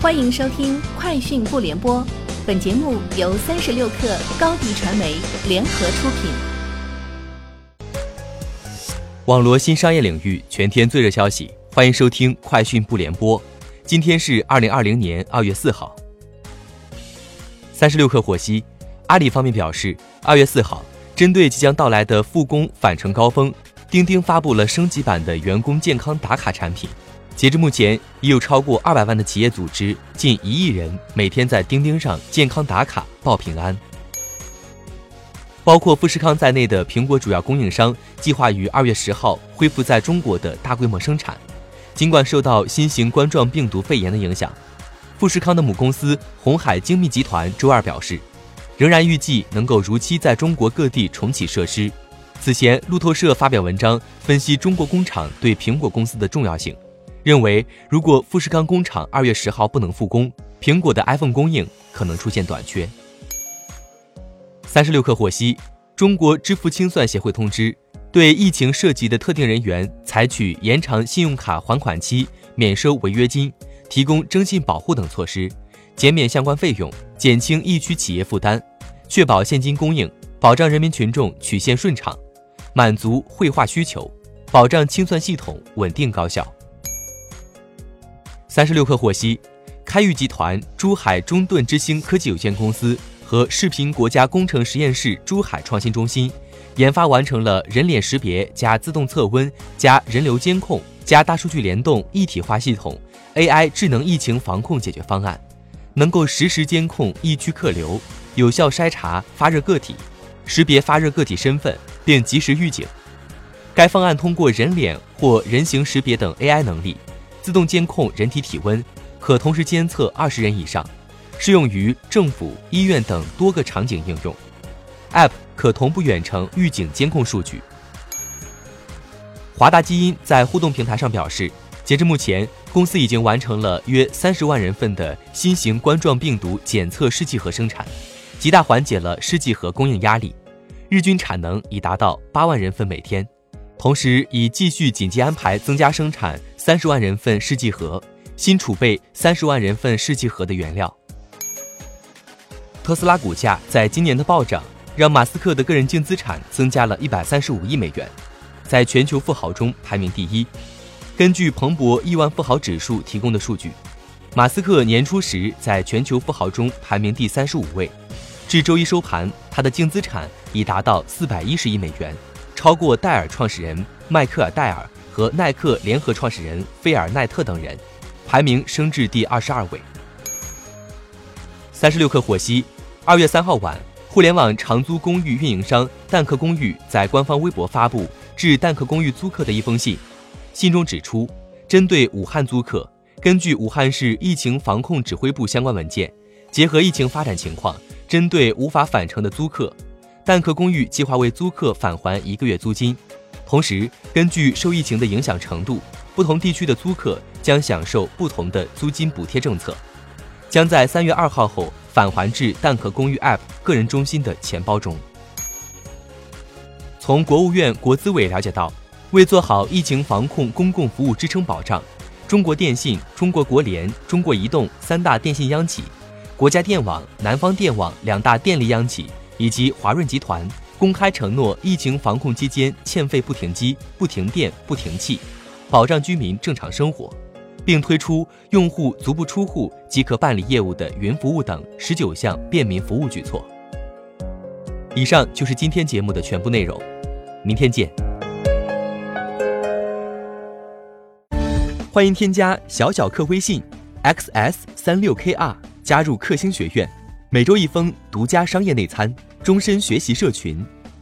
欢迎收听《快讯不联播》，本节目由三十六克高低传媒联合出品。网罗新商业领域全天最热消息，欢迎收听《快讯不联播》。今天是二零二零年二月四号。三十六氪获悉，阿里方面表示，二月四号，针对即将到来的复工返程高峰，钉钉发布了升级版的员工健康打卡产品。截至目前，已有超过二百万的企业组织，近一亿人每天在钉钉上健康打卡报平安。包括富士康在内的苹果主要供应商计划于二月十号恢复在中国的大规模生产。尽管受到新型冠状病毒肺炎的影响，富士康的母公司红海精密集团周二表示，仍然预计能够如期在中国各地重启设施。此前，路透社发表文章分析中国工厂对苹果公司的重要性。认为，如果富士康工厂二月十号不能复工，苹果的 iPhone 供应可能出现短缺。三十六氪获悉，中国支付清算协会通知，对疫情涉及的特定人员采取延长信用卡还款期、免收违约金、提供征信保护等措施，减免相关费用，减轻疫区企业负担，确保现金供应，保障人民群众取现顺畅，满足汇化需求，保障清算系统稳定高效。三十六氪获悉，开域集团珠海中盾之星科技有限公司和视频国家工程实验室珠海创新中心研发完成了人脸识别加自动测温加人流监控加大数据联动一体化系统 AI 智能疫情防控解决方案，能够实时监控疫区客流，有效筛查发热个体，识别发热个体身份，并及时预警。该方案通过人脸或人形识别等 AI 能力。自动监控人体体温，可同时监测二十人以上，适用于政府、医院等多个场景应用。App 可同步远程预警监控数据。华大基因在互动平台上表示，截至目前，公司已经完成了约三十万人份的新型冠状病毒检测试剂盒生产，极大缓解了试剂盒供应压力，日均产能已达到八万人份每天。同时，已继续紧急安排增加生产三十万人份试剂盒，新储备三十万人份试剂盒的原料。特斯拉股价在今年的暴涨，让马斯克的个人净资产增加了一百三十五亿美元，在全球富豪中排名第一。根据彭博亿万富豪指数提供的数据，马斯克年初时在全球富豪中排名第三十五位，至周一收盘，他的净资产已达到四百一十亿美元。超过戴尔创始人迈克尔·戴尔和耐克联合创始人菲尔·奈特等人，排名升至第二十二位。三十六氪获悉，二月三号晚，互联网长租公寓运营商蛋壳公寓在官方微博发布致蛋壳公寓租客的一封信，信中指出，针对武汉租客，根据武汉市疫情防控指挥部相关文件，结合疫情发展情况，针对无法返程的租客。蛋壳公寓计划为租客返还一个月租金，同时根据受疫情的影响程度，不同地区的租客将享受不同的租金补贴政策，将在三月二号后返还至蛋壳公寓 App 个人中心的钱包中。从国务院国资委了解到，为做好疫情防控公共服务支撑保障，中国电信、中国国联、中国移动三大电信央企、国家电网、南方电网两大电力央企。以及华润集团公开承诺，疫情防控期间欠费不停机、不停电、不停气，保障居民正常生活，并推出用户足不出户即可办理业务的云服务等十九项便民服务举措。以上就是今天节目的全部内容，明天见。欢迎添加小小客微信，xs 三六 kr，加入克星学院，每周一封独家商业内参。终身学习社群，